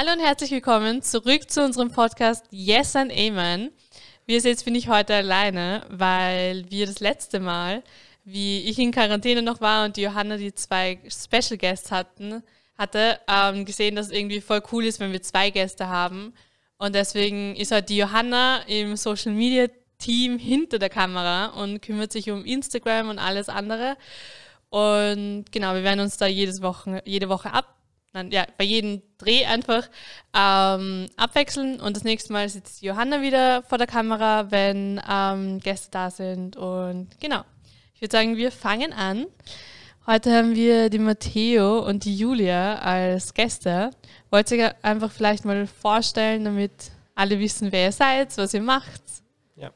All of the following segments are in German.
Hallo und herzlich willkommen zurück zu unserem Podcast Yes and Amen. Wir sind jetzt bin ich heute alleine, weil wir das letzte Mal, wie ich in Quarantäne noch war und die Johanna die zwei Special Guests hatten, hatte, ähm, gesehen, dass es irgendwie voll cool ist, wenn wir zwei Gäste haben. Und deswegen ist halt die Johanna im Social Media Team hinter der Kamera und kümmert sich um Instagram und alles andere. Und genau, wir werden uns da jedes Woche, jede Woche ab, nein, ja, bei jedem Dreh einfach ähm, abwechseln. Und das nächste Mal sitzt Johanna wieder vor der Kamera, wenn ähm, Gäste da sind. Und genau, ich würde sagen, wir fangen an. Heute haben wir die Matteo und die Julia als Gäste. Wollt ihr einfach vielleicht mal vorstellen, damit alle wissen, wer ihr seid, was ihr macht? Ja.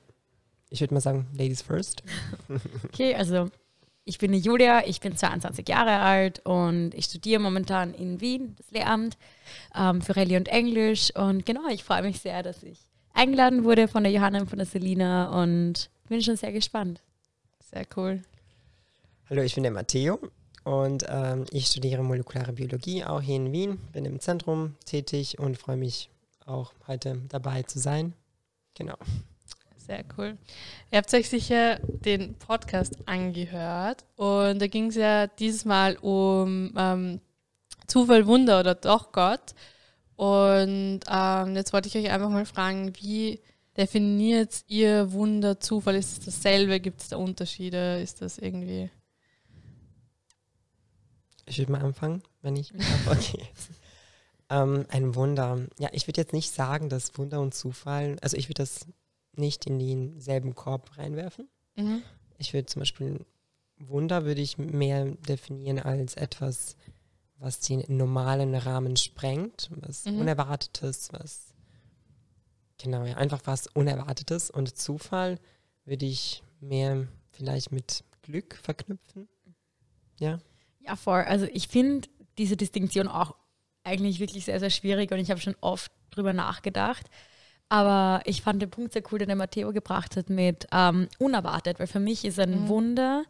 Ich würde mal sagen, Ladies first. okay, also ich bin die Julia, ich bin 22 Jahre alt und ich studiere momentan in Wien, das Lehramt, ähm, für Rallye und Englisch. Und genau, ich freue mich sehr, dass ich eingeladen wurde von der Johanna und von der Selina und bin schon sehr gespannt. Sehr cool. Hallo, ich bin der Matteo und ähm, ich studiere molekulare Biologie auch hier in Wien, bin im Zentrum tätig und freue mich auch heute dabei zu sein. Genau. Sehr cool. Ihr habt euch sicher den Podcast angehört und da ging es ja dieses Mal um ähm, Zufall, Wunder oder doch Gott. Und ähm, jetzt wollte ich euch einfach mal fragen, wie definiert ihr Wunder, Zufall? Ist es dasselbe? Gibt es da Unterschiede? Ist das irgendwie ich würde mal anfangen, wenn ich Okay. ähm, ein Wunder. Ja, ich würde jetzt nicht sagen, dass Wunder und Zufall, also ich würde das nicht in denselben Korb reinwerfen. Mhm. Ich würde zum Beispiel Wunder würde ich mehr definieren als etwas, was den normalen Rahmen sprengt, was mhm. Unerwartetes, was genau, ja, einfach was Unerwartetes und Zufall würde ich mehr vielleicht mit Glück verknüpfen. Ja. Ja, voll. Also ich finde diese Distinktion auch eigentlich wirklich sehr, sehr schwierig und ich habe schon oft drüber nachgedacht. Aber ich fand den Punkt sehr cool, den der Matteo gebracht hat mit ähm, unerwartet, weil für mich ist ein mhm. Wunder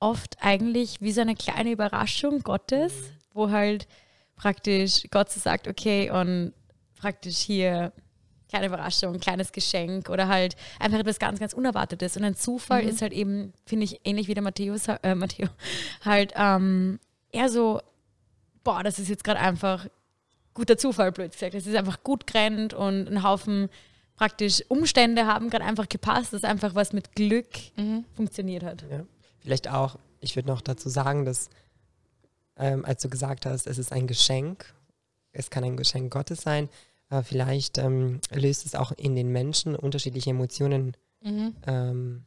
oft eigentlich wie so eine kleine Überraschung Gottes, mhm. wo halt praktisch Gott so sagt, okay, und praktisch hier kleine Überraschung, kleines Geschenk oder halt einfach etwas ganz, ganz Unerwartetes. Und ein Zufall mhm. ist halt eben, finde ich, ähnlich wie der Matthäus, äh, Matteo, halt ähm, eher so, boah, das ist jetzt gerade einfach guter Zufall, blöd gesagt. Es ist einfach gut gerannt und ein Haufen praktisch Umstände haben gerade einfach gepasst, dass einfach was mit Glück mhm. funktioniert hat. Ja. Vielleicht auch, ich würde noch dazu sagen, dass ähm, als du gesagt hast, es ist ein Geschenk, es kann ein Geschenk Gottes sein, äh, vielleicht ähm, löst es auch in den Menschen unterschiedliche Emotionen mhm. ähm,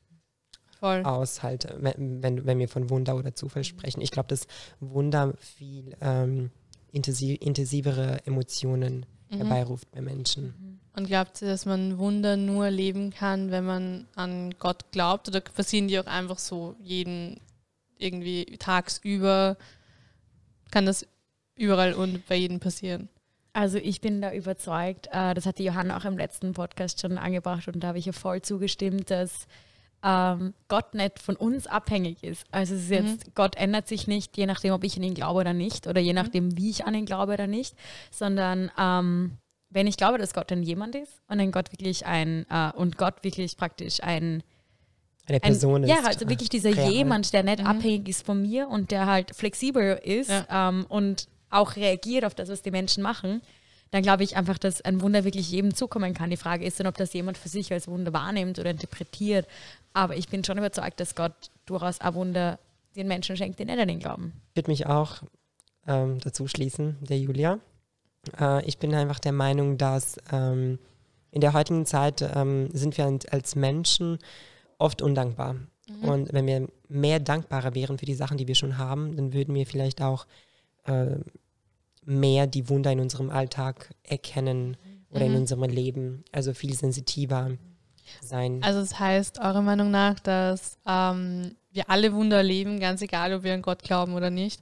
aus, halt, wenn, wenn wir von Wunder oder Zufall sprechen. Ich glaube, dass Wunder viel ähm, intensiv, intensivere Emotionen mhm. herbeiruft bei Menschen. Mhm. Und glaubt ihr, dass man Wunder nur leben kann, wenn man an Gott glaubt? Oder passieren die auch einfach so jeden irgendwie tagsüber? Kann das überall und bei jedem passieren? Also ich bin da überzeugt, äh, das hat die Johanna auch im letzten Podcast schon angebracht und da habe ich ihr voll zugestimmt, dass ähm, Gott nicht von uns abhängig ist. Also es ist jetzt, mhm. Gott ändert sich nicht, je nachdem, ob ich an ihn glaube oder nicht, oder je mhm. nachdem, wie ich an ihn glaube oder nicht, sondern ähm, wenn ich glaube, dass Gott ein jemand ist und ein Gott wirklich ein äh, und Gott wirklich praktisch ein eine Person ein, ist. Ja, also wirklich dieser real. jemand, der nicht mhm. abhängig ist von mir und der halt flexibel ist ja. ähm, und auch reagiert auf das, was die Menschen machen, dann glaube ich einfach, dass ein Wunder wirklich jedem zukommen kann. Die Frage ist dann, ob das jemand für sich als Wunder wahrnimmt oder interpretiert. Aber ich bin schon überzeugt, dass Gott durchaus ein Wunder den Menschen schenkt, die nicht an ihn glauben. Ich würde mich auch ähm, dazu schließen, der Julia. Äh, ich bin einfach der Meinung, dass ähm, in der heutigen Zeit ähm, sind wir als Menschen oft undankbar. Mhm. Und wenn wir mehr dankbarer wären für die Sachen, die wir schon haben, dann würden wir vielleicht auch äh, mehr die Wunder in unserem Alltag erkennen oder mhm. in unserem Leben, also viel sensitiver sein. Also das heißt, eurer Meinung nach, dass ähm, wir alle Wunder erleben, ganz egal, ob wir an Gott glauben oder nicht,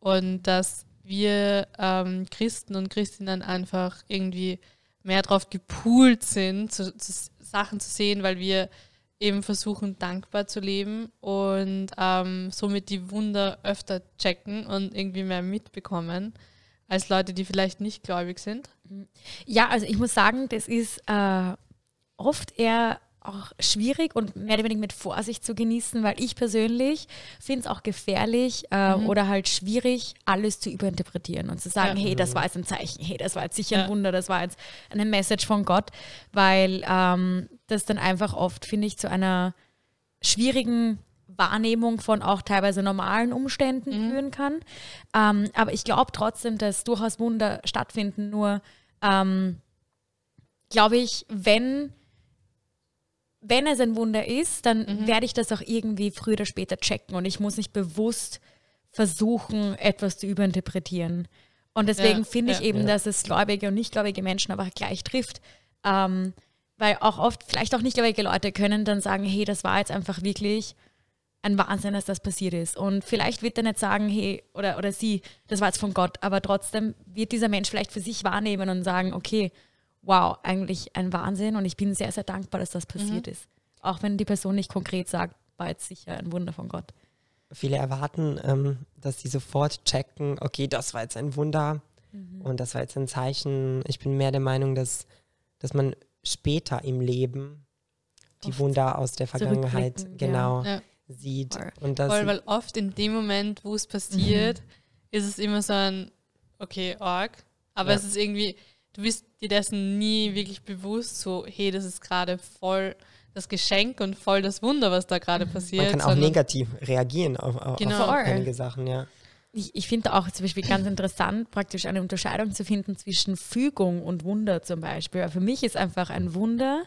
und dass wir ähm, Christen und Christinnen einfach irgendwie mehr darauf gepoolt sind, zu, zu Sachen zu sehen, weil wir eben versuchen, dankbar zu leben und ähm, somit die Wunder öfter checken und irgendwie mehr mitbekommen. als Leute, die vielleicht nicht gläubig sind? Ja, also ich muss sagen, das ist äh, oft eher auch schwierig und mehr oder weniger mit Vorsicht zu genießen, weil ich persönlich finde es auch gefährlich äh, mhm. oder halt schwierig, alles zu überinterpretieren und zu sagen, ja. hey, das war jetzt ein Zeichen, hey, das war jetzt sicher ein ja. Wunder, das war jetzt eine Message von Gott, weil ähm, das dann einfach oft, finde ich, zu einer schwierigen Wahrnehmung von auch teilweise normalen Umständen mhm. führen kann. Ähm, aber ich glaube trotzdem, dass durchaus Wunder stattfinden, nur ähm, glaube ich, wenn wenn es ein Wunder ist, dann mhm. werde ich das auch irgendwie früher oder später checken und ich muss nicht bewusst versuchen, etwas zu überinterpretieren. Und deswegen ja, finde ich ja, eben, ja. dass es gläubige und nichtgläubige Menschen aber gleich trifft. Ähm, weil auch oft, vielleicht auch nichtgläubige Leute können dann sagen, hey, das war jetzt einfach wirklich ein Wahnsinn, dass das passiert ist. Und vielleicht wird er nicht sagen, hey, oder, oder sie, das war jetzt von Gott, aber trotzdem wird dieser Mensch vielleicht für sich wahrnehmen und sagen, okay, wow, eigentlich ein Wahnsinn und ich bin sehr, sehr dankbar, dass das passiert mhm. ist. Auch wenn die Person nicht konkret sagt, war jetzt sicher ein Wunder von Gott. Viele erwarten, ähm, dass sie sofort checken, okay, das war jetzt ein Wunder mhm. und das war jetzt ein Zeichen. Ich bin mehr der Meinung, dass, dass man später im Leben die oft Wunder aus der Vergangenheit genau ja. sieht. Voll. Und das Voll, weil oft in dem Moment, wo es passiert, mhm. ist es immer so ein, okay, arg, aber ja. es ist irgendwie, du bist dir dessen nie wirklich bewusst, so, hey, das ist gerade voll das Geschenk und voll das Wunder, was da gerade passiert. Man kann auch negativ reagieren auf, auf, genau. auf einige Sachen, ja. Ich, ich finde auch zum Beispiel ganz interessant, praktisch eine Unterscheidung zu finden zwischen Fügung und Wunder zum Beispiel. Für mich ist einfach ein Wunder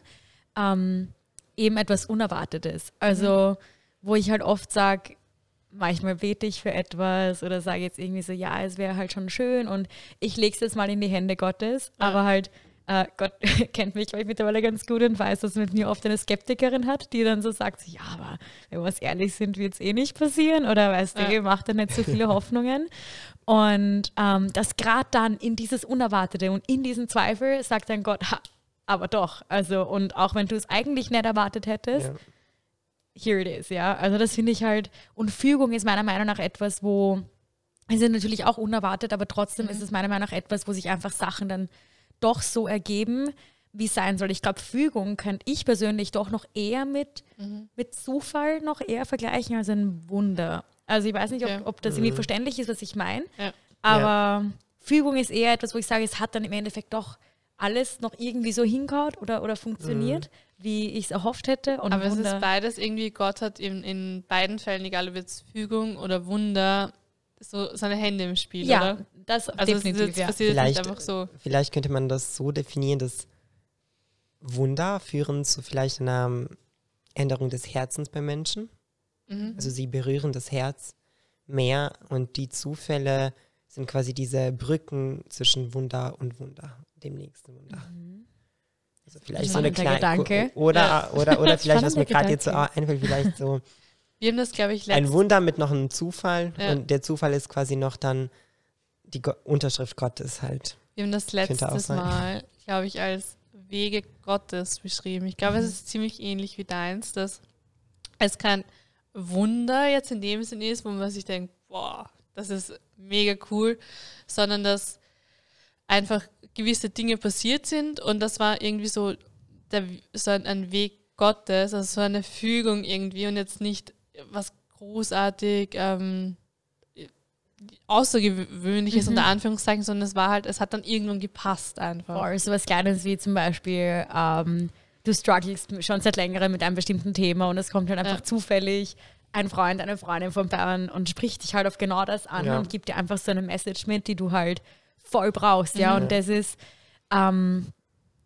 ähm, eben etwas Unerwartetes. Also, mhm. wo ich halt oft sage, manchmal bete ich für etwas oder sage jetzt irgendwie so, ja, es wäre halt schon schön und ich lege es jetzt mal in die Hände Gottes, ja. aber halt äh, Gott kennt mich, glaube ich, mittlerweile ganz gut und weiß, dass mit mir oft eine Skeptikerin hat, die dann so sagt, ja, aber wenn wir was ehrlich sind, wird es eh nicht passieren oder weißt du, ja. macht da nicht so viele Hoffnungen. Und ähm, das gerade dann in dieses Unerwartete und in diesen Zweifel sagt dann Gott, ha, aber doch, also und auch wenn du es eigentlich nicht erwartet hättest, ja here it is, ja. Also das finde ich halt, und Fügung ist meiner Meinung nach etwas, wo, es ist natürlich auch unerwartet, aber trotzdem mhm. ist es meiner Meinung nach etwas, wo sich einfach Sachen dann doch so ergeben, wie es sein soll. Ich glaube, Fügung könnte ich persönlich doch noch eher mit, mhm. mit Zufall noch eher vergleichen als ein Wunder. Also ich weiß nicht, ob, ja. ob das irgendwie mhm. verständlich ist, was ich meine, ja. aber ja. Fügung ist eher etwas, wo ich sage, es hat dann im Endeffekt doch alles noch irgendwie so hinkaut oder, oder funktioniert, mhm. Wie ich es erhofft hätte. Und Aber Wunder. es ist beides irgendwie, Gott hat in, in beiden Fällen, egal ob jetzt Fügung oder Wunder, so seine Hände im Spiel, ja, oder? das also definitiv, es, ja. passiert vielleicht, nicht einfach so. Vielleicht könnte man das so definieren, dass Wunder führen zu vielleicht einer Änderung des Herzens bei Menschen. Mhm. Also sie berühren das Herz mehr und die Zufälle sind quasi diese Brücken zwischen Wunder und Wunder dem nächsten Wunder. Mhm. Also vielleicht so eine kleine Gedanke. Oder, ja. oder, oder vielleicht, was mir gerade jetzt so einfällt, vielleicht so Wir haben das, glaube ich, ein Wunder mit noch einem Zufall. Ja. Und der Zufall ist quasi noch dann die Go Unterschrift Gottes halt. Wir haben das letztes Mal, glaube ich, als Wege Gottes beschrieben. Ich glaube, mhm. es ist ziemlich ähnlich wie deins, dass es kein Wunder jetzt in dem Sinn ist, wo man sich denkt, boah, das ist mega cool, sondern dass einfach gewisse Dinge passiert sind und das war irgendwie so, der, so ein Weg Gottes, also so eine Fügung irgendwie und jetzt nicht was großartig ähm, Außergewöhnliches mhm. unter Anführungszeichen, sondern es war halt, es hat dann irgendwann gepasst einfach. Voll, so was Kleines wie zum Beispiel, ähm, du strugglest schon seit längerem mit einem bestimmten Thema und es kommt halt einfach ja. zufällig ein Freund, eine Freundin von Bern und spricht dich halt auf genau das an ja. und gibt dir einfach so eine Message mit, die du halt voll brauchst, ja. Mhm. Und das ist ähm,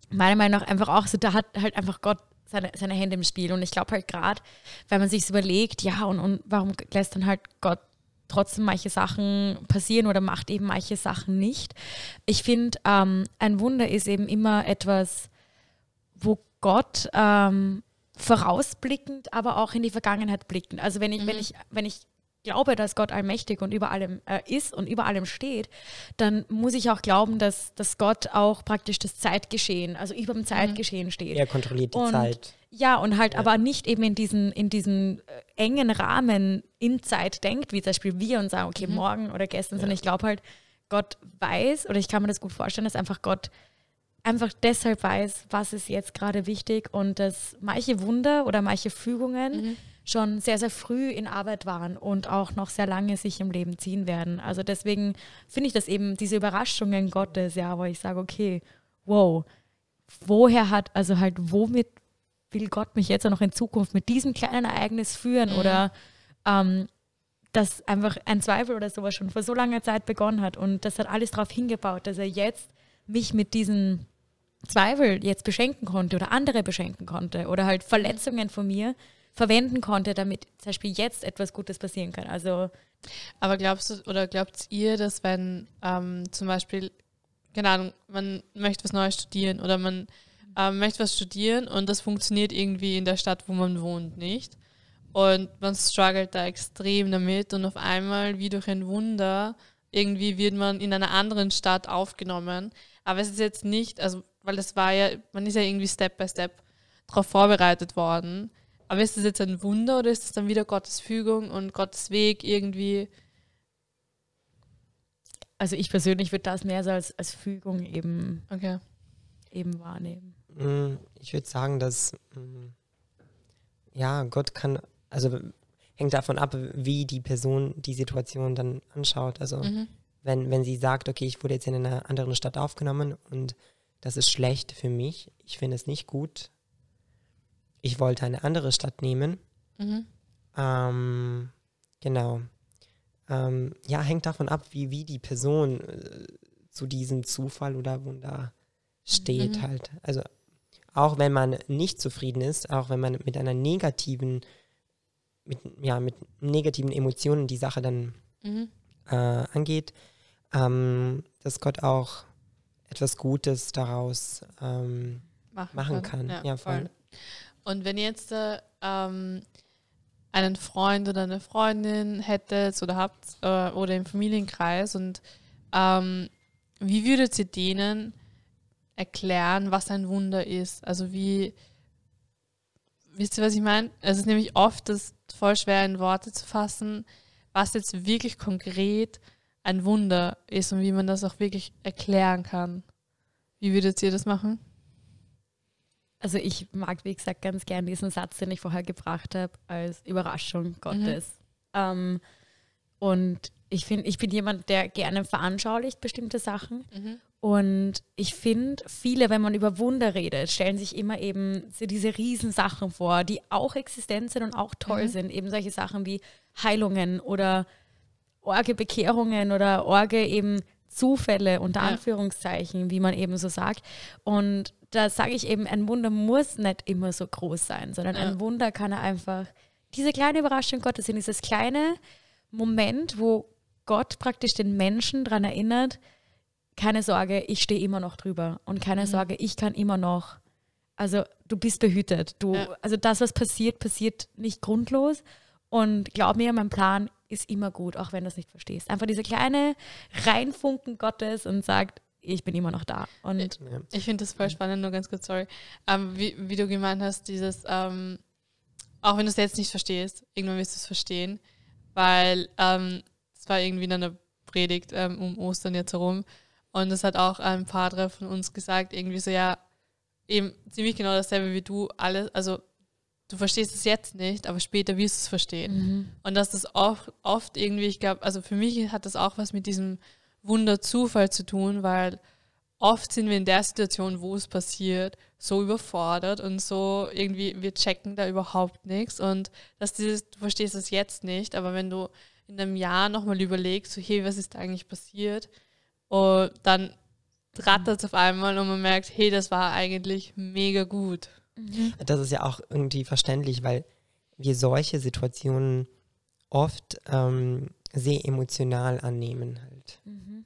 meiner Meinung nach einfach auch so, da hat halt einfach Gott seine, seine Hände im Spiel. Und ich glaube halt gerade, wenn man sich überlegt, ja, und, und warum lässt dann halt Gott trotzdem manche Sachen passieren oder macht eben manche Sachen nicht. Ich finde, ähm, ein Wunder ist eben immer etwas, wo Gott ähm, vorausblickend, aber auch in die Vergangenheit blickend. Also wenn ich, mhm. wenn ich, wenn ich glaube, dass Gott allmächtig und über allem äh, ist und über allem steht, dann muss ich auch glauben, dass, dass Gott auch praktisch das Zeitgeschehen, also über dem mhm. Zeitgeschehen steht. Er kontrolliert die und, Zeit. Ja, und halt ja. aber nicht eben in diesen, in diesen äh, engen Rahmen in Zeit denkt, wie zum Beispiel wir und sagen, okay, mhm. morgen oder gestern, ja. sondern ich glaube halt, Gott weiß, oder ich kann mir das gut vorstellen, dass einfach Gott einfach deshalb weiß, was ist jetzt gerade wichtig und dass manche Wunder oder manche Fügungen mhm. Schon sehr, sehr früh in Arbeit waren und auch noch sehr lange sich im Leben ziehen werden. Also deswegen finde ich das eben diese Überraschungen Gottes, ja, wo ich sage, okay, wow, woher hat, also halt, womit will Gott mich jetzt auch noch in Zukunft mit diesem kleinen Ereignis führen mhm. oder ähm, dass einfach ein Zweifel oder sowas schon vor so langer Zeit begonnen hat und das hat alles darauf hingebaut, dass er jetzt mich mit diesen Zweifel jetzt beschenken konnte oder andere beschenken konnte oder halt Verletzungen von mir verwenden konnte, damit zum Beispiel jetzt etwas Gutes passieren kann. Also aber glaubst du oder glaubt ihr, dass wenn ähm, zum Beispiel, keine Ahnung, man möchte was Neues studieren oder man ähm, möchte was studieren und das funktioniert irgendwie in der Stadt, wo man wohnt, nicht? Und man struggelt da extrem damit und auf einmal, wie durch ein Wunder, irgendwie wird man in einer anderen Stadt aufgenommen. Aber es ist jetzt nicht, also weil das war ja, man ist ja irgendwie Step by Step darauf vorbereitet worden. Aber ist das jetzt ein Wunder oder ist das dann wieder Gottes Fügung und Gottes Weg irgendwie? Also ich persönlich würde das mehr so als, als Fügung eben, okay. eben wahrnehmen. Mm, ich würde sagen, dass mm, ja, Gott kann, also hängt davon ab, wie die Person die Situation dann anschaut. Also mhm. wenn, wenn sie sagt, okay, ich wurde jetzt in einer anderen Stadt aufgenommen und das ist schlecht für mich, ich finde es nicht gut. Ich wollte eine andere Stadt nehmen. Mhm. Ähm, genau. Ähm, ja, hängt davon ab, wie, wie die Person äh, zu diesem Zufall oder Wunder steht mhm. halt. Also auch wenn man nicht zufrieden ist, auch wenn man mit einer negativen, mit, ja, mit negativen Emotionen die Sache dann mhm. äh, angeht, ähm, dass Gott auch etwas Gutes daraus ähm, machen, machen, kann. kann. Ja, ja, voll. Und wenn ihr jetzt äh, ähm, einen Freund oder eine Freundin hättet oder habt äh, oder im Familienkreis und ähm, wie würdet ihr denen erklären, was ein Wunder ist? Also wie, wisst ihr, was ich meine? Es ist nämlich oft das voll schwer in Worte zu fassen, was jetzt wirklich konkret ein Wunder ist und wie man das auch wirklich erklären kann. Wie würdet ihr das machen? Also ich mag, wie gesagt, ganz gern diesen Satz, den ich vorher gebracht habe, als Überraschung Gottes. Mhm. Ähm, und ich finde, ich bin jemand, der gerne veranschaulicht bestimmte Sachen. Mhm. Und ich finde, viele, wenn man über Wunder redet, stellen sich immer eben so diese Riesensachen vor, die auch existent sind und auch toll mhm. sind. Eben solche Sachen wie Heilungen oder Orge-Bekehrungen oder Orge eben Zufälle unter ja. Anführungszeichen, wie man eben so sagt. Und da sage ich eben, ein Wunder muss nicht immer so groß sein, sondern ja. ein Wunder kann einfach diese kleine Überraschung Gottes in dieses kleine Moment, wo Gott praktisch den Menschen daran erinnert, keine Sorge, ich stehe immer noch drüber und keine mhm. Sorge, ich kann immer noch, also du bist behütet. Du, ja. Also das, was passiert, passiert nicht grundlos. Und glaub mir, mein Plan ist immer gut, auch wenn du es nicht verstehst. Einfach diese kleine Reinfunken Gottes und sagt, ich bin immer noch da. Und ich, ich finde das voll spannend, nur ganz kurz, sorry. Ähm, wie, wie, du gemeint hast, dieses, ähm, auch wenn du es jetzt nicht verstehst, irgendwann wirst du es verstehen, weil ähm, es war irgendwie in einer Predigt ähm, um Ostern jetzt herum und das hat auch ein Padre von uns gesagt, irgendwie so, ja, eben ziemlich genau dasselbe wie du, alles, also du verstehst es jetzt nicht, aber später wirst du es verstehen. Mhm. Und dass das oft, oft irgendwie, ich glaube, also für mich hat das auch was mit diesem Wunderzufall zu tun, weil oft sind wir in der Situation, wo es passiert, so überfordert und so irgendwie, wir checken da überhaupt nichts und dass dieses, du verstehst es jetzt nicht, aber wenn du in einem Jahr nochmal überlegst, so hey, was ist da eigentlich passiert, und dann rattert es auf einmal und man merkt, hey, das war eigentlich mega gut. Mhm. Das ist ja auch irgendwie verständlich, weil wir solche Situationen oft ähm, sehr emotional annehmen halt. Mhm.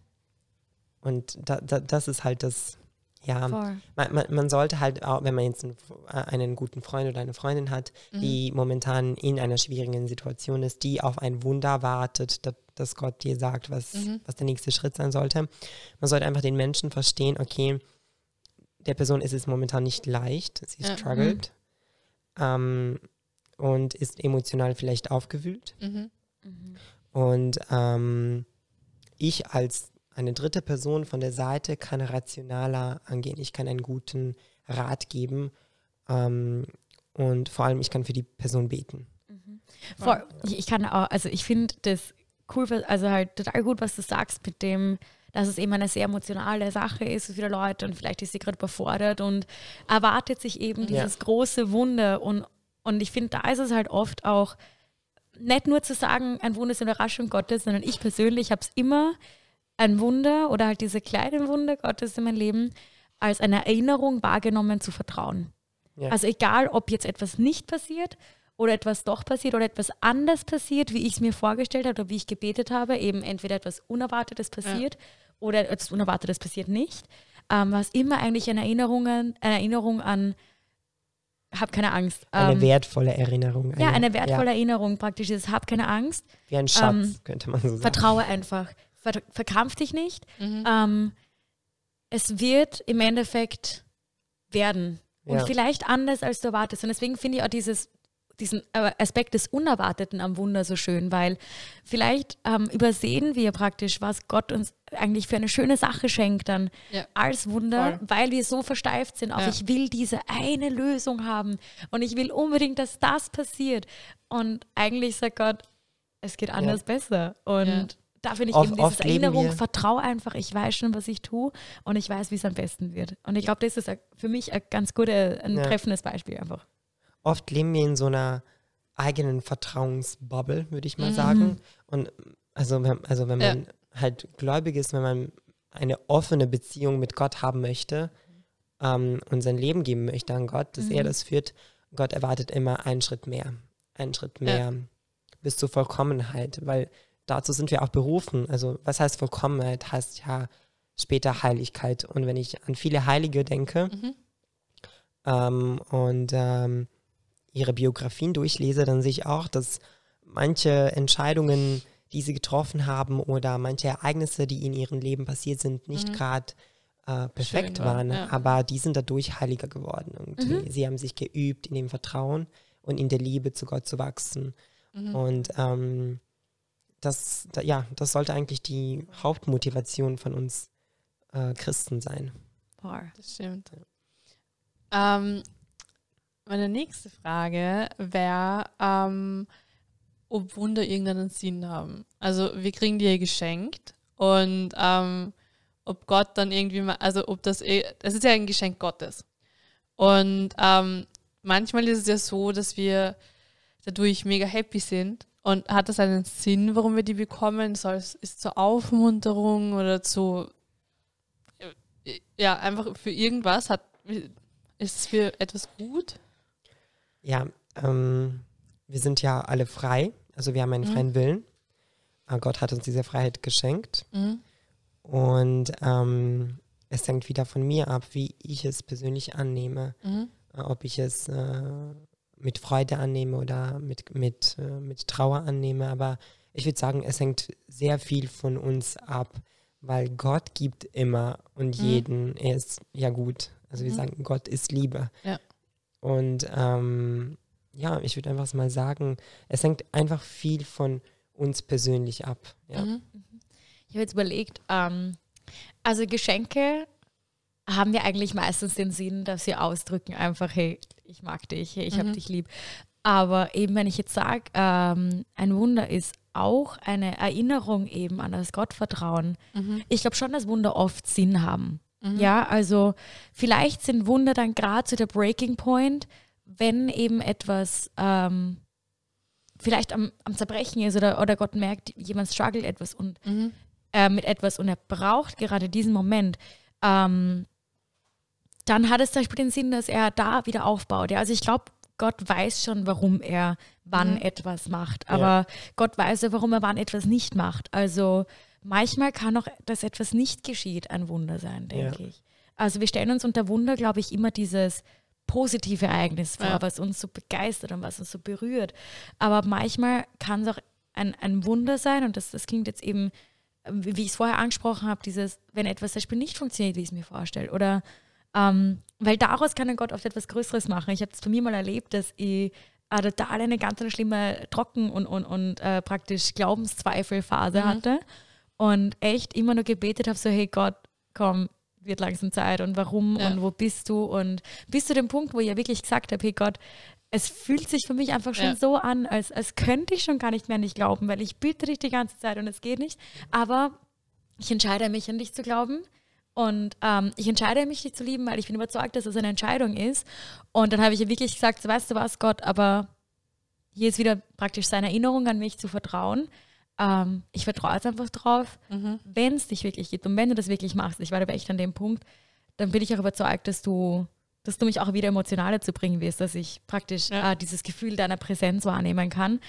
Und da, da, das ist halt das, ja, man, man, man, sollte halt auch, wenn man jetzt einen, einen, guten Freund oder eine Freundin hat, mhm. die momentan in einer schwierigen Situation ist, die auf ein Wunder wartet, dass, dass Gott dir sagt, was, mhm. was der nächste Schritt sein sollte. Man sollte einfach den Menschen verstehen, okay, der Person ist es momentan nicht leicht, sie ja. struggelt ähm, und ist emotional vielleicht aufgewühlt. Mhm. Mhm. Und ähm, ich als eine dritte Person von der Seite kann rationaler angehen. Ich kann einen guten Rat geben ähm, und vor allem ich kann für die Person beten. Mhm. Vor, ich, ich kann auch, also ich finde das cool, also halt total gut, was du sagst mit dem, dass es eben eine sehr emotionale Sache ist für viele Leute und vielleicht ist sie gerade überfordert und erwartet sich eben dieses ja. große Wunder und, und ich finde, da ist es halt oft auch nicht nur zu sagen, ein Wunder ist eine Überraschung Gottes, sondern ich persönlich habe es immer ein Wunder oder halt diese kleinen Wunder Gottes in meinem Leben als eine Erinnerung wahrgenommen zu vertrauen. Ja. Also egal, ob jetzt etwas nicht passiert oder etwas doch passiert oder etwas anders passiert, wie ich es mir vorgestellt habe oder wie ich gebetet habe, eben entweder etwas Unerwartetes passiert ja. oder etwas Unerwartetes passiert nicht, ähm, was immer eigentlich eine Erinnerung, eine Erinnerung an hab keine Angst. Eine ähm, wertvolle Erinnerung. Eine, ja, eine wertvolle ja. Erinnerung praktisch ist, hab keine Angst. Wie ein Schatz, ähm, könnte man so sagen. Vertraue einfach. Ver verkrampf dich nicht. Mhm. Ähm, es wird im Endeffekt werden. Und ja. vielleicht anders, als du erwartest. Und deswegen finde ich auch dieses diesen äh, Aspekt des Unerwarteten am Wunder so schön, weil vielleicht ähm, übersehen wir praktisch, was Gott uns eigentlich für eine schöne Sache schenkt dann ja. als Wunder, Voll. weil wir so versteift sind auf, ja. ich will diese eine Lösung haben und ich will unbedingt, dass das passiert. Und eigentlich sagt Gott, es geht anders ja. besser. Und da finde ich oft, eben diese Erinnerung, vertraue einfach, ich weiß schon, was ich tue und ich weiß, wie es am besten wird. Und ich glaube, das ist für mich ein ganz gutes, ein treffendes Beispiel einfach oft leben wir in so einer eigenen Vertrauensbubble, würde ich mal mhm. sagen. Und also, also wenn man ja. halt gläubig ist, wenn man eine offene Beziehung mit Gott haben möchte ähm, und sein Leben geben möchte an Gott, dass mhm. er das führt, Gott erwartet immer einen Schritt mehr, einen Schritt mehr ja. bis zur Vollkommenheit, weil dazu sind wir auch berufen. Also was heißt Vollkommenheit? Heißt ja später Heiligkeit. Und wenn ich an viele Heilige denke mhm. ähm, und ähm, ihre Biografien durchlese, dann sehe ich auch, dass manche Entscheidungen, die sie getroffen haben oder manche Ereignisse, die in ihrem Leben passiert sind, nicht mhm. gerade äh, perfekt Schön waren, ja. aber die sind dadurch heiliger geworden. Und mhm. sie haben sich geübt, in dem Vertrauen und in der Liebe zu Gott zu wachsen. Mhm. Und ähm, das, da, ja, das sollte eigentlich die Hauptmotivation von uns äh, Christen sein. Boah, das stimmt. Ja. Ähm, meine nächste Frage wäre, ähm, ob Wunder irgendeinen Sinn haben. Also wir kriegen die ja geschenkt und ähm, ob Gott dann irgendwie mal, also ob das, eh, das ist ja ein Geschenk Gottes. Und ähm, manchmal ist es ja so, dass wir dadurch mega happy sind. Und hat das einen Sinn, warum wir die bekommen? Soll es ist zur Aufmunterung oder zu äh, ja einfach für irgendwas? Hat ist es für etwas gut? Ja, ähm, wir sind ja alle frei. Also wir haben einen mhm. freien Willen. Äh, Gott hat uns diese Freiheit geschenkt. Mhm. Und ähm, es hängt wieder von mir ab, wie ich es persönlich annehme. Mhm. Äh, ob ich es äh, mit Freude annehme oder mit, mit, äh, mit Trauer annehme. Aber ich würde sagen, es hängt sehr viel von uns ab, weil Gott gibt immer und mhm. jeden. Er ist ja gut. Also wir mhm. sagen, Gott ist Liebe. Ja. Und ähm, ja, ich würde einfach mal sagen, es hängt einfach viel von uns persönlich ab. Ja. Mhm. Ich habe jetzt überlegt, ähm, also Geschenke haben wir eigentlich meistens den Sinn, dass sie ausdrücken einfach, hey, ich mag dich, hey, ich mhm. habe dich lieb. Aber eben, wenn ich jetzt sage, ähm, ein Wunder ist auch eine Erinnerung eben an das Gottvertrauen. Mhm. Ich glaube schon, dass Wunder oft Sinn haben. Mhm. Ja, also vielleicht sind Wunder dann gerade zu der Breaking Point, wenn eben etwas ähm, vielleicht am, am, Zerbrechen ist oder, oder Gott merkt, jemand struggelt etwas und mhm. äh, mit etwas und er braucht gerade diesen Moment. Ähm, dann hat es zum Beispiel den Sinn, dass er da wieder aufbaut. Ja? Also ich glaube, Gott weiß schon, warum er wann mhm. etwas macht. Aber ja. Gott weiß ja, warum er wann etwas nicht macht. Also manchmal kann auch, dass etwas nicht geschieht, ein Wunder sein, denke ja. ich. Also wir stellen uns unter Wunder, glaube ich, immer dieses positive Ereignis vor, ja. was uns so begeistert und was uns so berührt. Aber manchmal kann es auch ein, ein Wunder sein und das, das klingt jetzt eben, wie ich es vorher angesprochen habe, dieses, wenn etwas zum Beispiel nicht funktioniert, wie ich es mir vorstelle. Oder ähm, weil daraus kann ein Gott oft etwas Größeres machen. Ich habe es bei mir mal erlebt, dass ich äh, total eine ganz schlimme Trocken- und, und, und äh, praktisch Glaubenszweifelphase mhm. hatte und echt immer nur gebetet habe, so hey Gott, komm, wird langsam Zeit und warum Ja. und wo bist du und bis zu dem Punkt, wo ich ja wirklich gesagt habe, hey Gott, es fühlt sich für mich einfach schon Ja. so an, als, als könnte ich schon gar nicht mehr an dich glauben, weil ich bitte dich die ganze Zeit und es geht nicht. Aber ich entscheide mich, an dich zu glauben. Und ähm, ich entscheide mich, dich zu lieben, weil ich bin überzeugt, dass es eine Entscheidung ist. Und dann habe ich ja wirklich gesagt, so, weißt du was, Gott, aber hier ist wieder praktisch seine Erinnerung an mich zu vertrauen. Ähm, ich vertraue jetzt einfach drauf, Mhm. wenn es dich wirklich gibt und wenn du das wirklich machst, ich war aber echt an dem Punkt, dann bin ich auch überzeugt, dass du, dass du mich auch wieder emotional dazu bringen wirst, dass ich praktisch Ja. äh, dieses Gefühl deiner Präsenz wahrnehmen kann.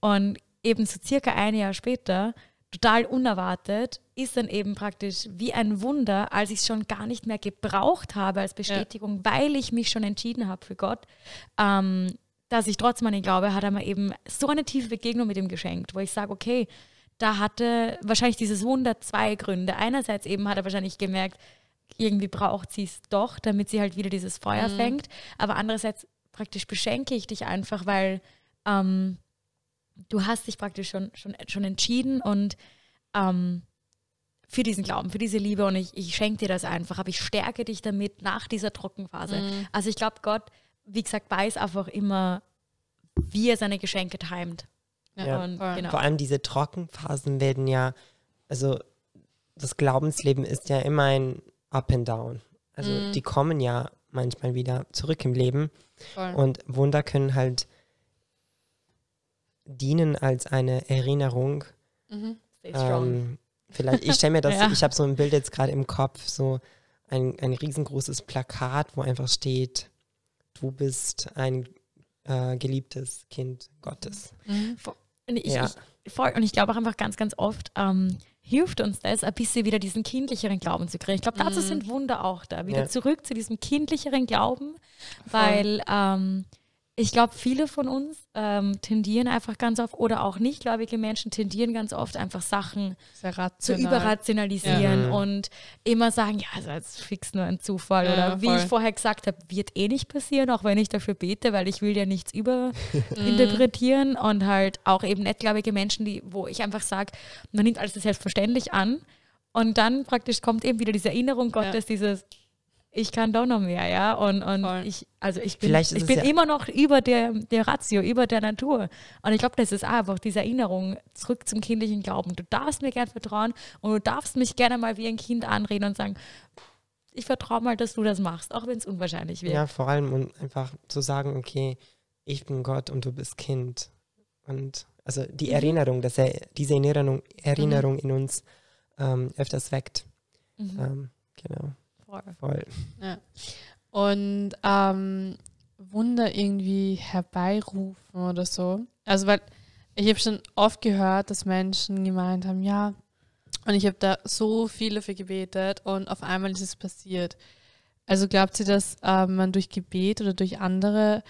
Und eben so circa ein Jahr später, total unerwartet, ist dann eben praktisch wie ein Wunder, als ich es schon gar nicht mehr gebraucht habe als Bestätigung, weil ich mich schon entschieden habe für Gott, ähm, dass ich trotzdem an ihn glaube, hat er mir eben so eine tiefe Begegnung mit ihm geschenkt, wo ich sage, okay, da hatte wahrscheinlich dieses Wunder zwei Gründe. Einerseits eben hat er wahrscheinlich gemerkt, irgendwie braucht sie es doch, damit sie halt wieder dieses Feuer Mhm. fängt. Aber andererseits praktisch beschenke ich dich einfach, weil ähm, du hast dich praktisch schon, schon, schon entschieden und ähm, für diesen Glauben, für diese Liebe und ich, ich schenke dir das einfach, aber ich stärke dich damit nach dieser Trockenphase. Mhm. Also ich glaube, Gott, wie gesagt, weiß einfach immer, wie er seine Geschenke timet. Ja, und genau. Vor allem diese Trockenphasen werden ja, also das Glaubensleben ist ja immer ein Up and Down. Also Mhm. die kommen ja manchmal wieder zurück im Leben Voll. und Wunder können halt dienen als eine Erinnerung. Mhm. Stay strong. Ähm, vielleicht, ich stelle mir das, Ja. ich habe so ein Bild jetzt gerade im Kopf, so ein, ein riesengroßes Plakat, wo einfach steht, du bist ein äh, geliebtes Kind Gottes. Mhm. Und ich, Ja. ich, voll, und ich glaube auch einfach ganz, ganz oft ähm, hilft uns das, ein bisschen wieder diesen kindlicheren Glauben zu kriegen. Ich glaube, dazu Mhm. sind Wunder auch da. Wieder Ja. zurück zu diesem kindlicheren Glauben, weil ähm, ich glaube, viele von uns ähm, tendieren einfach ganz oft, oder auch nichtgläubige Menschen tendieren ganz oft einfach Sachen zu rational. überrationalisieren Ja. Mhm. und immer sagen, ja, also das ist fix nur ein Zufall. Ja, Oder wie voll. ich vorher gesagt habe, wird eh nicht passieren, auch wenn ich dafür bete, weil ich will ja nichts Mhm. überinterpretieren und halt auch eben nettgläubige Menschen, die, wo ich einfach sage, man nimmt alles selbstverständlich an und dann praktisch kommt eben wieder diese Erinnerung Gottes, dieses ich kann doch noch mehr, ja. Und, und Voll. ich, also ich bin, ich bin ja- immer noch über der, der Ratio, über der Natur. Und ich glaube, das ist auch einfach diese Erinnerung zurück zum kindlichen Glauben. Du darfst mir gern vertrauen und du darfst mich gerne mal wie ein Kind anreden und sagen, ich vertraue mal, dass du das machst, auch wenn es unwahrscheinlich wird. Ja, vor allem und einfach zu sagen, okay, ich bin Gott und du bist Kind. Und also die Mhm. Erinnerung, dass er diese Erinnerung, Erinnerung in uns ähm, öfters weckt. Mhm. Ähm, genau, Voll. voll. Ja. Und ähm, Wunder irgendwie herbeirufen oder so. Also, weil ich habe schon oft gehört, dass Menschen gemeint haben, ja, und ich habe da so viel dafür gebetet und auf einmal ist es passiert. Also glaubt sie, dass ähm, man durch Gebet oder durch andere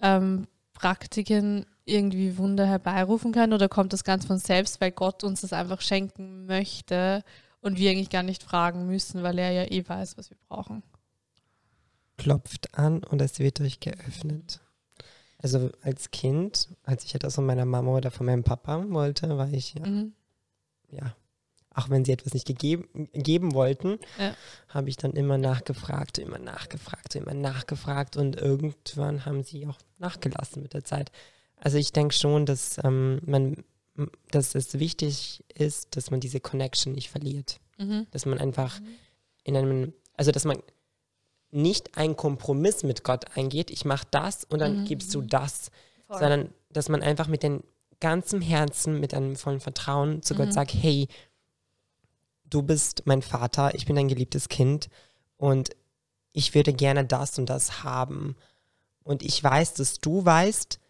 ähm, Praktiken irgendwie Wunder herbeirufen kann oder kommt das ganz von selbst, weil Gott uns das einfach schenken möchte und wir eigentlich gar nicht fragen müssen, weil er ja eh weiß, was wir brauchen. Klopft an und es wird euch geöffnet. Also als Kind, als ich etwas von meiner Mama oder von meinem Papa wollte, war ich ja, Mhm. ja auch wenn sie etwas nicht gegeben, geben wollten, Ja. habe ich dann immer nachgefragt, immer nachgefragt, immer nachgefragt und irgendwann haben sie auch nachgelassen mit der Zeit. Also ich denke schon, dass ähm, man, dass es wichtig ist, dass man diese Connection nicht verliert, Mhm. dass man einfach in einem, also dass man nicht einen Kompromiss mit Gott eingeht, ich mache das und dann Mhm. gibst du das, Voll. sondern dass man einfach mit dem ganzen Herzen, mit einem vollen Vertrauen zu Mhm. Gott sagt, hey, du bist mein Vater, ich bin dein geliebtes Kind und ich würde gerne das und das haben. Und ich weiß, dass du weißt,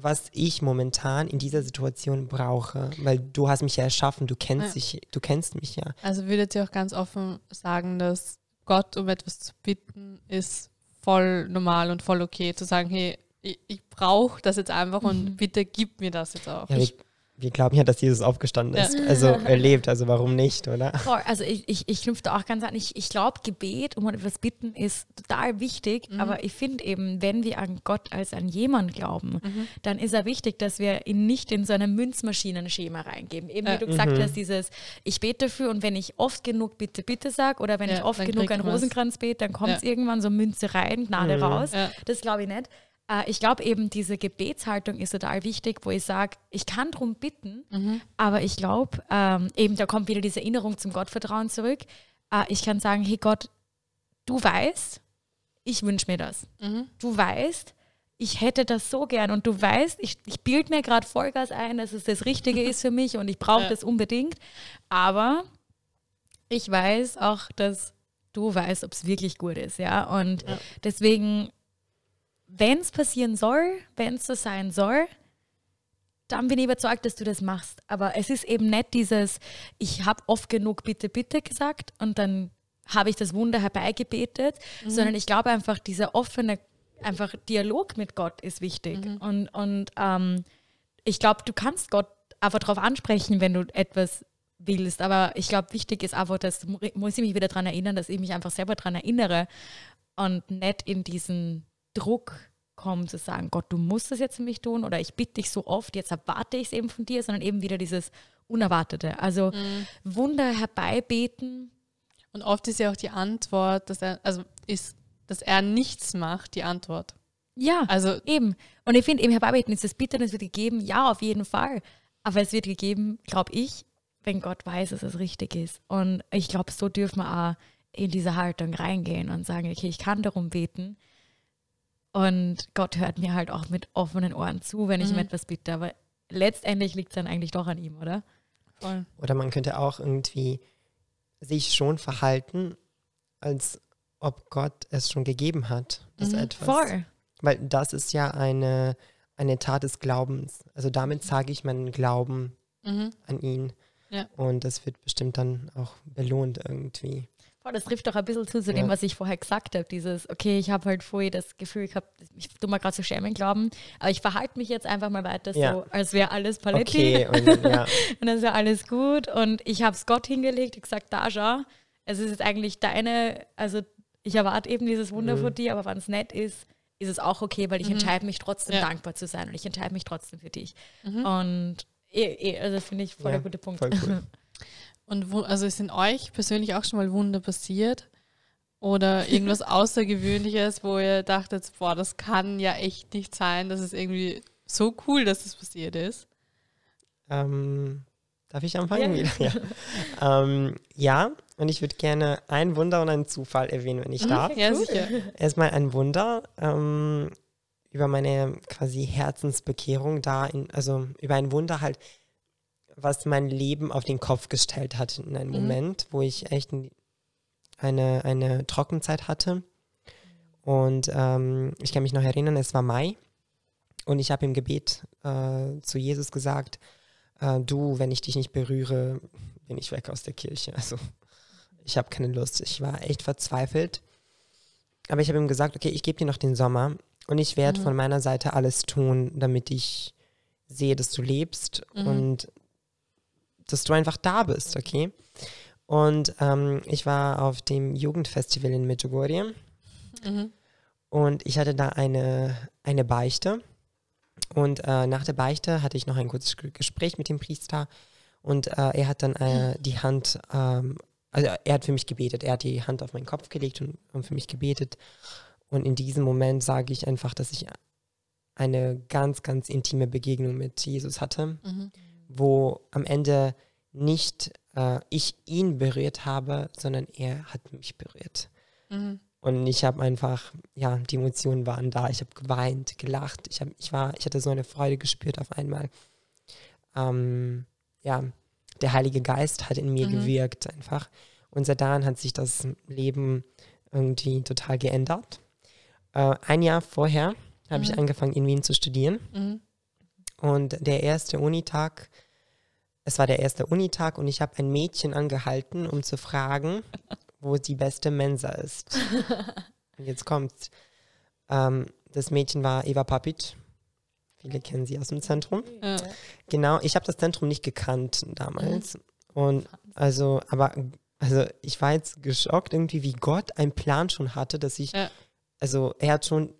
was ich momentan in dieser Situation brauche, weil du hast mich ja erschaffen, du kennst Ja. dich, du kennst mich ja. Also würdet ihr auch ganz offen sagen, dass Gott um etwas zu bitten ist voll normal und voll okay, zu sagen, hey, ich, ich brauche das jetzt einfach und Mhm. bitte gib mir das jetzt auch. Ja, Ich, wir, glauben ja, dass Jesus aufgestanden ist. Ja. Also erlebt, also warum nicht, oder? Also ich, ich, ich knüpfe da auch ganz an. Ich, ich glaube, Gebet um etwas bitten ist total wichtig, mhm. aber ich finde eben, wenn wir an Gott als an jemanden glauben, mhm. dann ist er wichtig, dass wir ihn nicht in so ein Münzmaschinenschema reingeben. Eben wie du gesagt mhm. hast, dieses, ich bete dafür und wenn ich oft genug bitte, bitte sage oder wenn ja, ich oft genug einen Rosenkranz bete, dann kommt es ja. irgendwann so Münze rein, Gnade mhm. raus. Das glaube ich nicht. Äh, ich glaube eben, diese Gebetshaltung ist total wichtig, wo ich sage, ich kann darum bitten, mhm. aber ich glaube, ähm, eben da kommt wieder diese Erinnerung zum Gottvertrauen zurück. Äh, ich kann sagen, hey Gott, du weißt, ich wünsche mir das. Mhm. Du weißt, ich hätte das so gern und du weißt, ich, ich bilde mir gerade Vollgas ein, dass es das Richtige ist für mich und ich brauche ja. das unbedingt. Aber ich weiß auch, dass du weißt, ob es wirklich gut ist, ja. Und ja. deswegen wenn es passieren soll, wenn es so sein soll, dann bin ich überzeugt, dass du das machst. Aber es ist eben nicht dieses, ich habe oft genug bitte, bitte gesagt und dann habe ich das Wunder herbeigebetet, mhm. sondern ich glaube einfach, dieser offene einfach Dialog mit Gott ist wichtig. Mhm. Und, und ähm, ich glaube, du kannst Gott einfach darauf ansprechen, wenn du etwas willst. Aber ich glaube, wichtig ist einfach, dass muss ich mich wieder daran erinnern, dass ich mich einfach selber daran erinnere und nicht in diesen Druck kommen, zu sagen, Gott, du musst das jetzt für mich tun oder ich bitte dich so oft, jetzt erwarte ich es eben von dir, sondern eben wieder dieses Unerwartete. Also mhm. Wunder herbeibeten. Und oft ist ja auch die Antwort, dass er, also ist, dass er nichts macht, die Antwort. Ja, also eben. Und ich finde eben herbeibeten ist das Bitte, es wird gegeben, ja, auf jeden Fall. Aber es wird gegeben, glaube ich, wenn Gott weiß, dass es richtig ist. Und ich glaube, so dürfen wir auch in diese Haltung reingehen und sagen, okay, ich kann darum beten und Gott hört mir halt auch mit offenen Ohren zu, wenn ich mhm. ihm etwas bitte. Aber letztendlich liegt es dann eigentlich doch an ihm, oder? Voll. Oder man könnte auch irgendwie sich schon verhalten, als ob Gott es schon gegeben hat, das mhm. etwas. Voll. Weil das ist ja eine, eine Tat des Glaubens. Also damit zeige ich meinen Glauben mhm. an ihn. Ja. Und das wird bestimmt dann auch belohnt irgendwie. Oh, das trifft doch ein bisschen zu, zu dem, was ich vorher gesagt habe. Dieses, okay, ich habe halt vorher das Gefühl gehabt, ich tue mal gerade so schämen glauben, aber ich verhalte mich jetzt einfach mal weiter ja. so, als wäre alles Paletti. Okay, und, ja. und dann ist ja alles gut. Und ich habe es Gott hingelegt, ich gesagt, da schau, es ist jetzt eigentlich deine, also ich erwarte eben dieses Wunder mhm. von dir, aber wenn es nett ist, ist es auch okay, weil ich mhm. entscheide mich trotzdem ja. dankbar zu sein und ich entscheide mich trotzdem für dich. Mhm. Und eh, eh, also finde ich voll ja, der gute Punkt. Voll cool. Und wo, also ist in euch persönlich auch schon mal Wunder passiert? Oder irgendwas Außergewöhnliches, wo ihr dachtet, boah, das kann ja echt nicht sein, das ist irgendwie so cool, dass das passiert ist? Ähm, darf ich anfangen? Ja, ja. ähm, ja und ich würde gerne ein Wunder und einen Zufall erwähnen, wenn ich mhm, darf. Ja, sicher. Erstmal ein Wunder ähm, über meine quasi Herzensbekehrung da, in, also über ein Wunder halt was mein Leben auf den Kopf gestellt hat in einem mhm. Moment, wo ich echt eine, eine Trockenzeit hatte. Und ähm, ich kann mich noch erinnern, es war Mai und ich habe im Gebet äh, zu Jesus gesagt, äh, du, wenn ich dich nicht berühre, bin ich weg aus der Kirche. Also ich habe keine Lust. Ich war echt verzweifelt. Aber ich habe ihm gesagt, okay, ich gebe dir noch den Sommer und ich werde mhm. von meiner Seite alles tun, damit ich sehe, dass du lebst mhm. und dass du einfach da bist, okay? Und ähm, ich war auf dem Jugendfestival in Medjugorje mhm. und ich hatte da eine, eine Beichte. Und äh, nach der Beichte hatte ich noch ein kurzes Gespräch mit dem Priester und äh, er hat dann äh, die Hand, ähm, also er hat für mich gebetet, er hat die Hand auf meinen Kopf gelegt und, und für mich gebetet. Und in diesem Moment sage ich einfach, dass ich eine ganz, ganz intime Begegnung mit Jesus hatte. Mhm wo am Ende nicht äh, ich ihn berührt habe, sondern er hat mich berührt. Mhm. Und ich habe einfach, ja, die Emotionen waren da. Ich habe geweint, gelacht. Ich, hab, ich, war, ich hatte so eine Freude gespürt auf einmal. Ähm, ja, der Heilige Geist hat in mir mhm. gewirkt einfach. Und seitdem hat sich das Leben irgendwie total geändert. Äh, ein Jahr vorher habe mhm. ich angefangen, in Wien zu studieren. Mhm. Und der erste Unitag, es war der erste Unitag und ich habe ein Mädchen angehalten, um zu fragen, wo die beste Mensa ist. Und jetzt kommt's. Ähm, das Mädchen war Eva Papic. Viele kennen sie aus dem Zentrum. Ja. Genau, ich habe das Zentrum nicht gekannt damals. Und also, aber also ich war jetzt geschockt irgendwie, wie Gott einen Plan schon hatte, dass ich, Ja. also er hat schon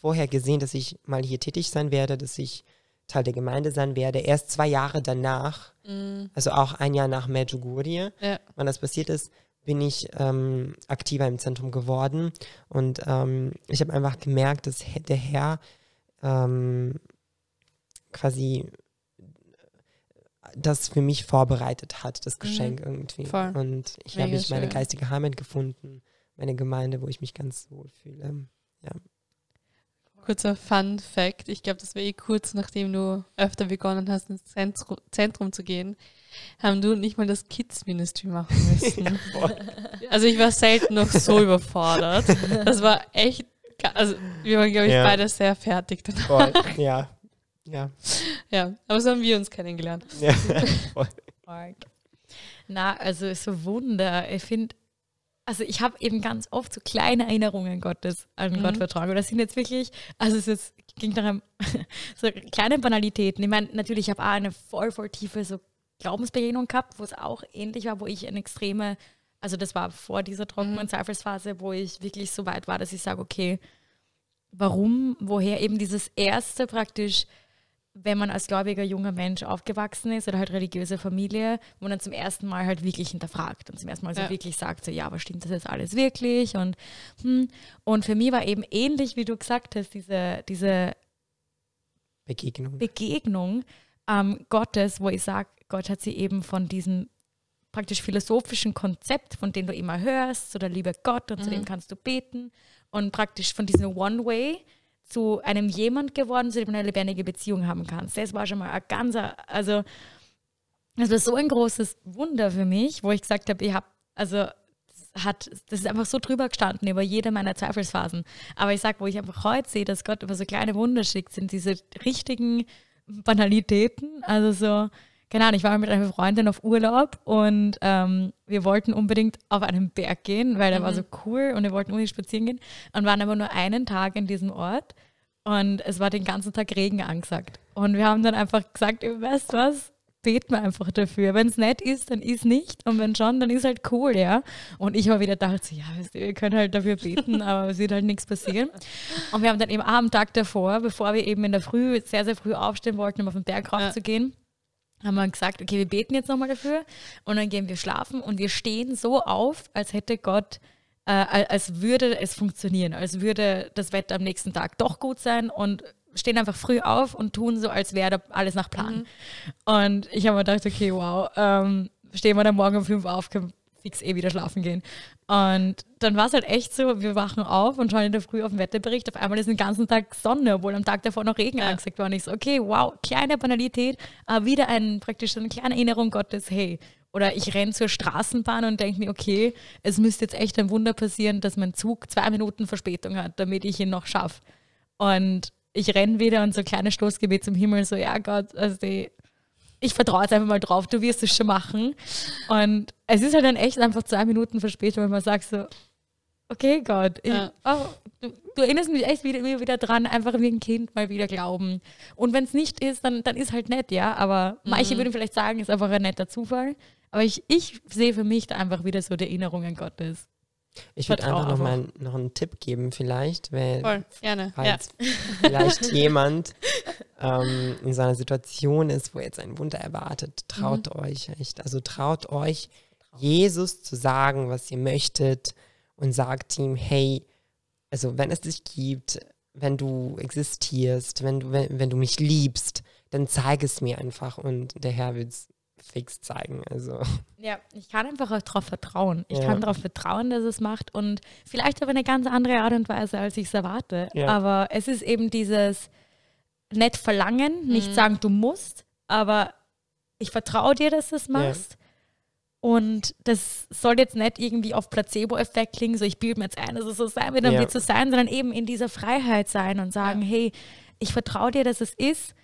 vorher gesehen, dass ich mal hier tätig sein werde, dass ich Teil der Gemeinde sein werde. Erst zwei Jahre danach, Mhm. also auch ein Jahr nach Medjugorje, Ja. wann das passiert ist, bin ich ähm, aktiver im Zentrum geworden. Und ähm, ich habe einfach gemerkt, dass der Herr ähm, quasi das für mich vorbereitet hat, das Geschenk irgendwie. Mhm. Voll. Und ich habe ich meine geistige Heimat gefunden, meine Gemeinde, wo ich mich ganz wohl fühle. Kurzer Fun Fact. Ich glaube, das war eh kurz, nachdem du öfter begonnen hast, ins Zentrum, Zentrum zu gehen, haben du nicht mal das Kids Ministry machen müssen. also ich war selten noch so überfordert. Das war echt, also wir waren, glaube ich, Ja. beide sehr fertig danach. Voll. ja. Ja. Ja, aber so haben wir uns kennengelernt. ja. Voll. Na, also so Wunder. Ich finde, also ich habe eben ganz oft so kleine Erinnerungen Gottes an Mhm. Gott vertragen. Und das sind jetzt wirklich, also es ist, ging darum, so kleine Banalitäten. Ich meine, natürlich, ich habe auch eine voll, voll tiefe so Glaubensbegegnung gehabt, wo es auch ähnlich war, wo ich eine extreme, also das war vor dieser trockenen Mhm. Zweifelsphase, wo ich wirklich so weit war, dass ich sage, okay, warum, woher eben dieses erste praktisch wenn man als gläubiger junger Mensch aufgewachsen ist oder halt religiöse Familie, wo man dann zum ersten Mal halt wirklich hinterfragt und zum ersten Mal so Ja. wirklich sagt, so ja, aber stimmt das jetzt alles wirklich? Und, hm. und für mich war eben ähnlich, wie du gesagt hast, diese, diese Begegnung. Begegnung ähm, Gottes, wo ich sage, Gott hat sie eben von diesem praktisch philosophischen Konzept, von dem du immer hörst, so der liebe Gott und zu Mhm. dem kannst du beten und praktisch von diesem One-Way zu einem jemand geworden, zu dem du eine lebendige Beziehung haben kannst. Das war schon mal ein ganzer, also das war so ein großes Wunder für mich, wo ich gesagt habe, ich habe, also das hat, das ist einfach so drüber gestanden über jede meiner Zweifelsphasen. Aber ich sage, wo ich einfach heute sehe, dass Gott immer so kleine Wunder schickt, sind diese richtigen Banalitäten. Also so, keine Ahnung, ich war mit einer Freundin auf Urlaub und ähm, wir wollten unbedingt auf einen Berg gehen, weil der war so cool und wir wollten unbedingt spazieren gehen und waren aber nur einen Tag in diesem Ort und es war den ganzen Tag Regen angesagt. Und wir haben dann einfach gesagt, ihr weißt was, beten wir einfach dafür. Wenn es nett ist, dann ist nicht. Und wenn schon, dann ist halt cool, ja. Und ich habe wieder gedacht, so, ja, wir können halt dafür beten, aber es wird halt nichts passieren. Und wir haben dann eben am Tag davor, bevor wir eben in der Früh, sehr, sehr früh aufstehen wollten, um auf den Berg rauf Ja. Haben wir gesagt, okay, wir beten jetzt nochmal dafür und dann gehen wir schlafen und wir stehen so auf, als hätte Gott, äh, al- als würde es funktionieren, als würde das Wetter am nächsten Tag doch gut sein und stehen einfach früh auf und tun so, als wäre da alles nach Plan. Und ich habe mir gedacht, okay, wow, ähm, stehen wir dann morgen um fünf auf, können fix eh wieder schlafen gehen. Und dann war es halt echt so, wir wachen auf und schauen in der Früh auf den Wetterbericht. Auf einmal ist den ganzen Tag Sonne, obwohl am Tag davor noch Regen Ja. angesagt war. Und ich so, okay, wow, kleine Banalität, aber wieder ein, praktisch so eine kleine Erinnerung Gottes, hey. Oder ich renne zur Straßenbahn und denke mir, okay, es müsste jetzt echt ein Wunder passieren, dass mein Zug zwei Minuten Verspätung hat, damit ich ihn noch schaffe. Und ich renne wieder und so ein kleines Stoßgebet zum Himmel, so, ja Gott, also die, ich vertraue jetzt einfach mal drauf, du wirst es schon machen. Und es ist halt dann echt einfach zwei Minuten Verspätung, wenn man sagt so, okay Gott, ich, Ja. oh, du, du erinnerst mich echt wieder, immer wieder dran, einfach wie ein Kind mal wieder glauben. Und wenn es nicht ist, dann, dann ist halt nett, ja. Aber manche Mhm. würden vielleicht sagen, ist einfach ein netter Zufall. Aber ich, ich sehe für mich da einfach wieder so die Erinnerung an Gottes. Ich würde einfach noch mal noch einen Tipp geben, vielleicht, weil Voll, gerne. Ja. falls vielleicht jemand ähm, in so einer Situation ist, wo jetzt ein Wunder erwartet, traut Mhm. euch echt. Also traut euch, Jesus zu sagen, was ihr möchtet und sagt ihm, hey, also wenn es dich gibt, wenn du existierst, wenn du, wenn, wenn du mich liebst, dann zeig es mir einfach und der Herr wird es fix zeigen. Also Ja, ich kann einfach auch darauf vertrauen. Ich Ja. kann darauf vertrauen, dass es macht und vielleicht auf eine ganz andere Art und Weise, als ich es erwarte. Ja. Aber es ist eben dieses nicht verlangen, nicht Mhm. sagen, du musst, aber ich vertraue dir, dass du es machst. Und das soll jetzt nicht irgendwie auf Placebo-Effekt klingen, so ich bilde mir jetzt ein, dass es so sein wird, dann Ja. wird es so sein, sondern eben in dieser Freiheit sein und sagen, hey, ich vertraue dir, dass es ist,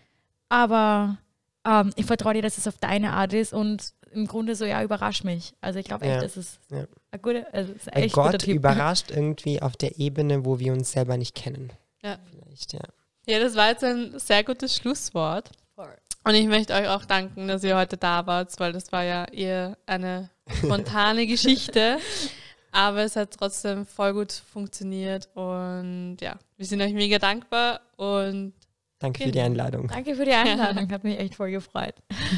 aber ähm, ich vertraue dir, dass es auf deine Art ist und im Grunde so, ja, überrasch mich. Also ich glaube echt, Ja. das ist Ja. ein guter, also ist ein echt guter Gott Typ. überrascht irgendwie auf der Ebene, wo wir uns selber nicht kennen. Ja. Vielleicht, ja. Ja, das war jetzt ein sehr gutes Schlusswort. Und ich möchte euch auch danken, dass ihr heute da wart, weil das war ja eher eine spontane Geschichte. Aber es hat trotzdem voll gut funktioniert und ja, wir sind euch mega dankbar und Danke für die genau. Einladung. Danke für die Einladung, hat mich echt voll gefreut.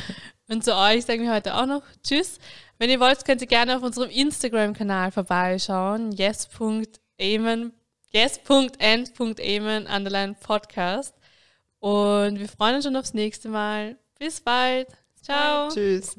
Und zu euch sagen wir heute auch noch Tschüss. Wenn ihr wollt, könnt ihr gerne auf unserem Instagram-Kanal vorbeischauen. yes.amen yes.end.amen underline Podcast. Und wir freuen uns schon aufs nächste Mal. Bis bald. Ciao. Tschüss.